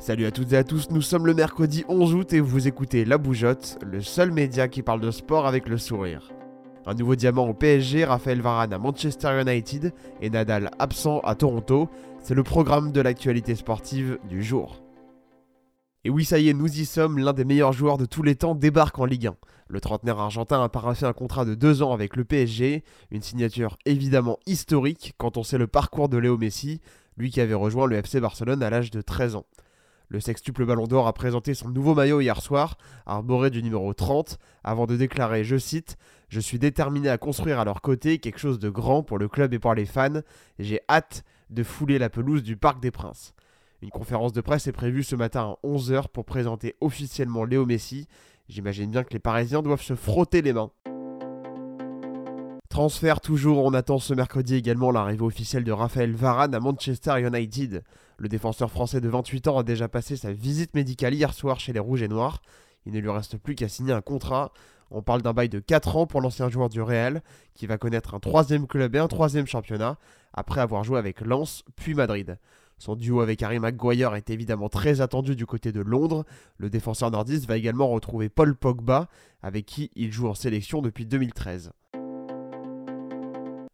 Salut à toutes et à tous, nous sommes le mercredi 11 août et vous écoutez La Bougeotte, le seul média qui parle de sport avec le sourire. Un nouveau diamant au PSG, Raphaël Varane à Manchester United et Nadal absent à Toronto, c'est le programme de l'actualité sportive du jour. Et oui, ça y est, nous y sommes, l'un des meilleurs joueurs de tous les temps débarque en Ligue 1. Le trentenaire argentin a paraffé un contrat de deux ans avec le PSG, une signature évidemment historique quand on sait le parcours de Léo Messi, lui qui avait rejoint le FC Barcelone à l'âge de 13 ans. Le sextuple Ballon d'Or a présenté son nouveau maillot hier soir, arboré du numéro 30, avant de déclarer, je cite, Je suis déterminé à construire à leur côté quelque chose de grand pour le club et pour les fans, j'ai hâte de fouler la pelouse du Parc des Princes. Une conférence de presse est prévue ce matin à 11h pour présenter officiellement Léo Messi. J'imagine bien que les Parisiens doivent se frotter les mains. Transfert toujours, on attend ce mercredi également l'arrivée officielle de Raphaël Varane à Manchester United. Le défenseur français de 28 ans a déjà passé sa visite médicale hier soir chez les Rouges et Noirs. Il ne lui reste plus qu'à signer un contrat. On parle d'un bail de 4 ans pour l'ancien joueur du Real, qui va connaître un troisième club et un troisième championnat, après avoir joué avec Lens puis Madrid. Son duo avec Harry Maguire est évidemment très attendu du côté de Londres. Le défenseur nordiste va également retrouver Paul Pogba, avec qui il joue en sélection depuis 2013.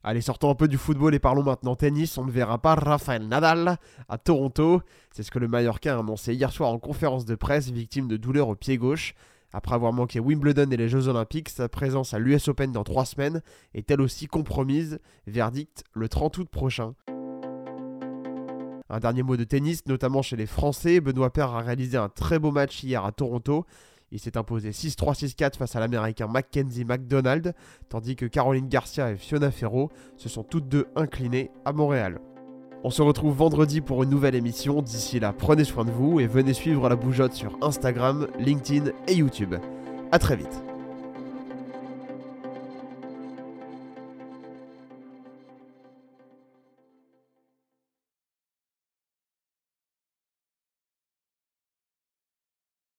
Allez, sortons un peu du football et parlons maintenant tennis. On ne verra pas Rafael Nadal à Toronto. C'est ce que le Mallorca a annoncé hier soir en conférence de presse, victime de douleurs au pied gauche. Après avoir manqué Wimbledon et les Jeux Olympiques, sa présence à l'US Open dans trois semaines est elle aussi compromise. Verdict le 30 août prochain. Un dernier mot de tennis, notamment chez les Français. Benoît Paire a réalisé un très beau match hier à Toronto. Il s'est imposé 6-3, 6-4 face à l'américain Mackenzie McDonald, tandis que Caroline Garcia et Fiona Ferro se sont toutes deux inclinées à Montréal. On se retrouve vendredi pour une nouvelle émission. D'ici là, prenez soin de vous et venez suivre la bougeotte sur Instagram, LinkedIn et YouTube. A très vite.